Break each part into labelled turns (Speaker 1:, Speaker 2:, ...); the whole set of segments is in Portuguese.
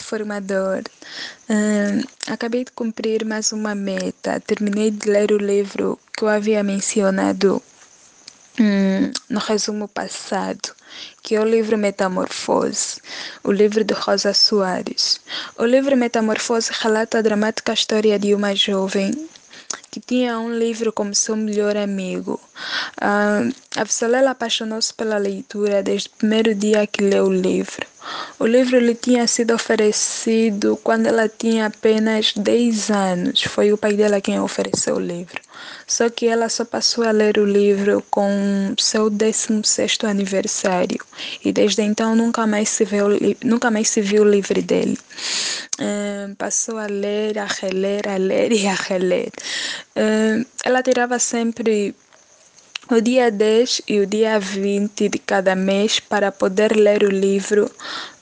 Speaker 1: Formador. Acabei de cumprir mais uma meta. Terminei de ler o livro que eu havia mencionado hum, no resumo passado, que é o livro Metamorfose, o livro de Rosa Soares. O livro Metamorfose relata a dramática história de uma jovem que tinha um livro como seu melhor amigo. Uh, a Vissolela apaixonou-se pela leitura desde o primeiro dia que leu o livro. O livro lhe tinha sido oferecido quando ela tinha apenas 10 anos. Foi o pai dela quem ofereceu o livro. Só que ela só passou a ler o livro com seu 16 aniversário e desde então nunca mais se viu, nunca mais se viu livre dele. Uh, passou a ler, a reler, a ler e a reler. Ela tirava sempre o dia 10 e o dia 20 de cada mês para poder ler o livro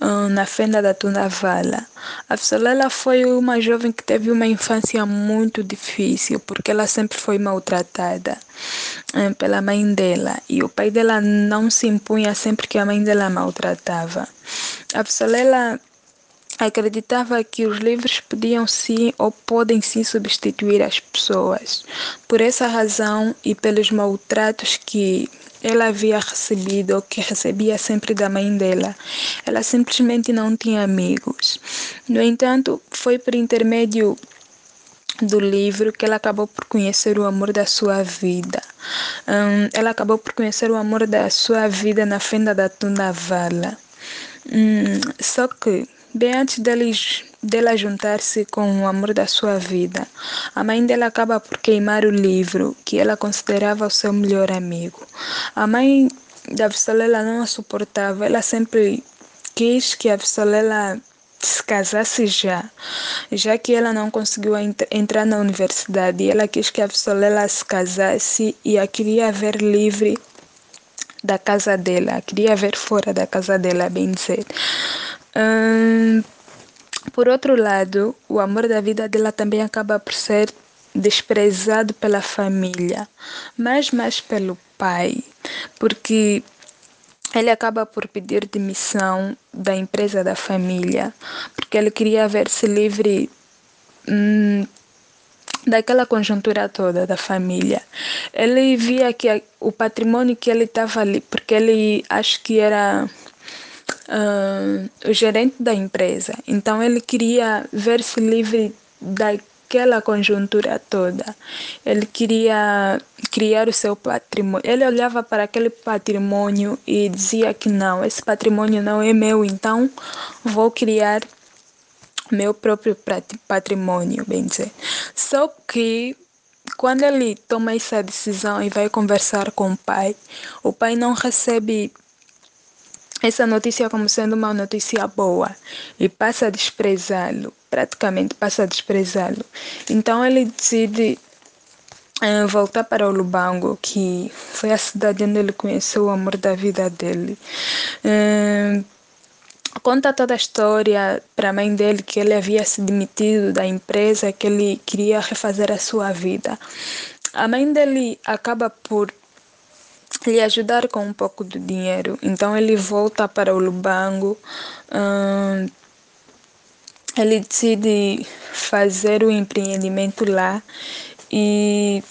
Speaker 1: um, na fenda da Tunavala. A Solela foi uma jovem que teve uma infância muito difícil, porque ela sempre foi maltratada um, pela mãe dela e o pai dela não se impunha sempre que a mãe dela maltratava. A Solela acreditava que os livros podiam sim ou podem sim substituir as pessoas. Por essa razão e pelos maltratos que ela havia recebido ou que recebia sempre da mãe dela, ela simplesmente não tinha amigos. No entanto, foi por intermédio do livro que ela acabou por conhecer o amor da sua vida. Um, ela acabou por conhecer o amor da sua vida na fenda da Tunavala. Um, só que Bem antes dela juntar-se com o amor da sua vida, a mãe dela acaba por queimar o livro que ela considerava o seu melhor amigo. A mãe da Vissolela não a suportava, ela sempre quis que a Vissolela se casasse já, já que ela não conseguiu entrar na universidade. Ela quis que a Vissolela se casasse e a queria ver livre da casa dela, queria ver fora da casa dela, bem dizer. Por outro lado, o amor da vida dela também acaba por ser desprezado pela família, mas mais pelo pai, porque ele acaba por pedir demissão da empresa da família, porque ele queria ver-se livre hum, daquela conjuntura toda da família. Ele via que o patrimônio que ele estava ali, porque ele acho que era uh, o gerente da empresa. Então ele queria ver-se livre daquela conjuntura toda. Ele queria criar o seu patrimônio. Ele olhava para aquele patrimônio e dizia que não, esse patrimônio não é meu, então vou criar meu próprio patrimônio, bem dizer. Só que quando ele toma essa decisão e vai conversar com o pai, o pai não recebe essa notícia como sendo uma notícia boa e passa a desprezá-lo, praticamente passa a desprezá-lo. Então ele decide eh, voltar para o Lubango, que foi a cidade onde ele conheceu o amor da vida dele. Eh, conta toda a história para a mãe dele que ele havia se demitido da empresa, que ele queria refazer a sua vida. A mãe dele acaba por lhe ajudar com um pouco de dinheiro. Então ele volta para o Lubango. Hum, ele decide fazer o empreendimento lá e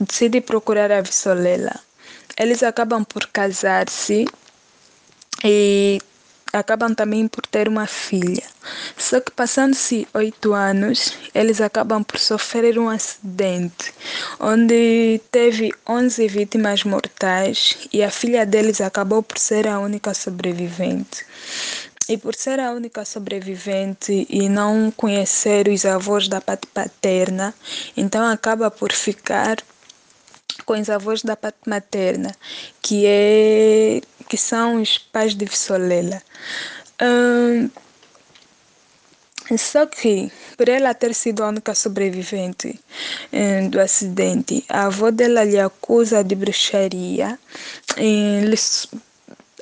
Speaker 1: decide procurar a Vissolela. Eles acabam por casar-se e acabam também por ter uma filha. Só que passando-se oito anos, eles acabam por sofrer um acidente, onde teve 11 vítimas mortais e a filha deles acabou por ser a única sobrevivente. E por ser a única sobrevivente e não conhecer os avós da parte paterna, então acaba por ficar com os avós da parte materna, que, é, que são os pais de Vissolela. Hum, só que, por ela ter sido a única sobrevivente hum, do acidente, a avó dela lhe acusa de bruxaria. Lhe,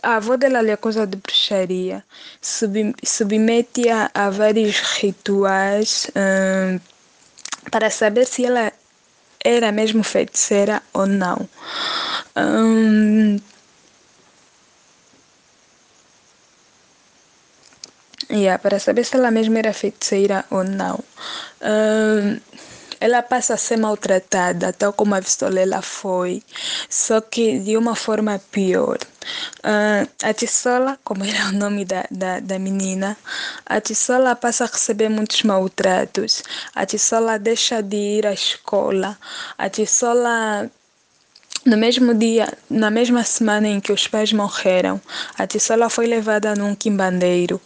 Speaker 1: a avó dela lhe acusa de bruxaria, sub, submete-a a vários rituais hum, para saber se ela era mesmo feiticeira ou não. Hum, Yeah, para saber se ela mesma era feiticeira ou não. Uh, ela passa a ser maltratada, tal como a Vistolela foi, só que de uma forma pior. Uh, a Tissola, como era o nome da, da, da menina, a Tissola passa a receber muitos maltratos. A Tissola deixa de ir à escola. A Tissola no mesmo dia, na mesma semana em que os pais morreram, a Tissola foi levada num quimbandeiro.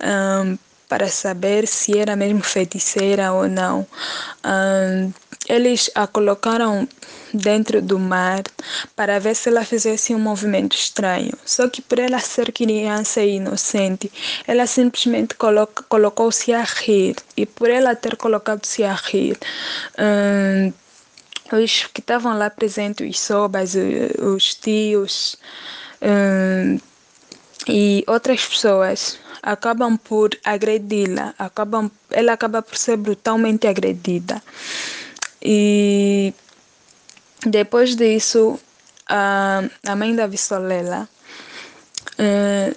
Speaker 1: Um, para saber se era mesmo feiticeira ou não. Um, eles a colocaram dentro do mar para ver se ela fizesse um movimento estranho. Só que por ela ser criança e inocente, ela simplesmente colocou-se a rir. E por ela ter colocado-se a rir, um, os que estavam lá presentes, os sobas, os tios um, e outras pessoas, acabam por agredi-la, acabam, ela acaba por ser brutalmente agredida. E depois disso, a, a mãe da Vissolela uh,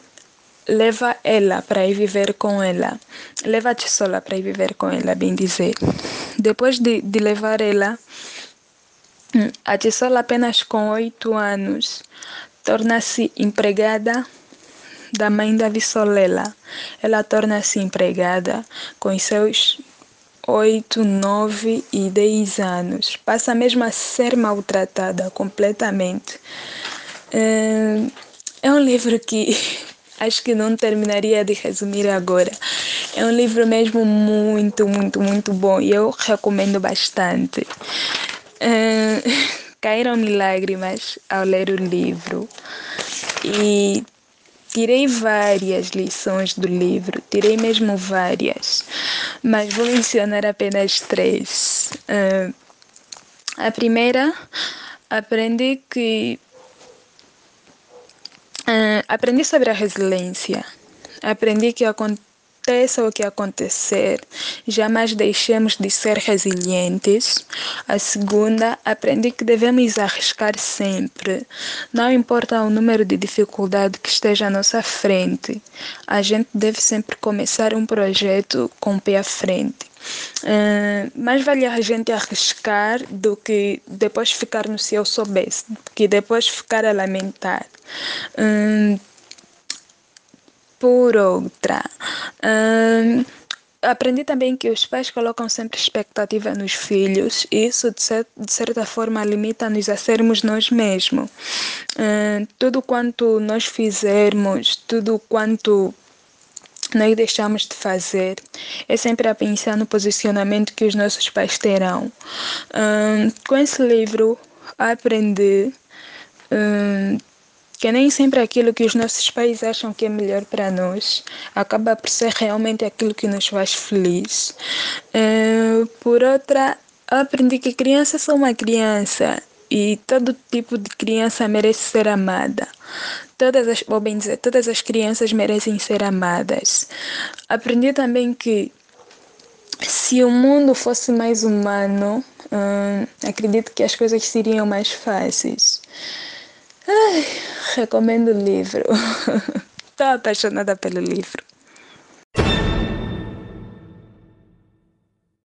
Speaker 1: leva ela para ir viver com ela, leva a Tissola para ir viver com ela, bem dizer. Depois de, de levar ela, a Tissola apenas com oito anos torna-se empregada da mãe da Vissolela. Ela torna-se empregada com seus 8, 9 e 10 anos. Passa mesmo a ser maltratada completamente. É, é um livro que acho que não terminaria de resumir agora. É um livro mesmo muito, muito, muito bom e eu recomendo bastante. É, caíram-me lágrimas ao ler o livro e Tirei várias lições do livro, tirei mesmo várias, mas vou mencionar apenas três. Uh, a primeira, aprendi que. Uh, aprendi sobre a resiliência. Aprendi que aconteça o que acontecer, jamais deixemos de ser resilientes. A segunda, aprendi que devemos arriscar sempre. Não importa o número de dificuldades que esteja à nossa frente, a gente deve sempre começar um projeto com o pé à frente. Uh, mais vale a gente arriscar do que depois ficar no se eu soubesse, que depois ficar a lamentar. Uh, por outra. Hum, aprendi também que os pais colocam sempre expectativa nos filhos e isso de, cer de certa forma limita-nos a sermos nós mesmos. Hum, tudo quanto nós fizermos, tudo quanto nós deixamos de fazer é sempre a pensar no posicionamento que os nossos pais terão. Hum, com esse livro aprendi que nem sempre aquilo que os nossos pais acham que é melhor para nós acaba por ser realmente aquilo que nos faz feliz. Uh, por outra, aprendi que crianças são uma criança e todo tipo de criança merece ser amada. Todas as, vou bem dizer, todas as crianças merecem ser amadas. Aprendi também que se o mundo fosse mais humano, hum, acredito que as coisas seriam mais fáceis. Ai, recomendo o livro. Estou apaixonada pelo livro.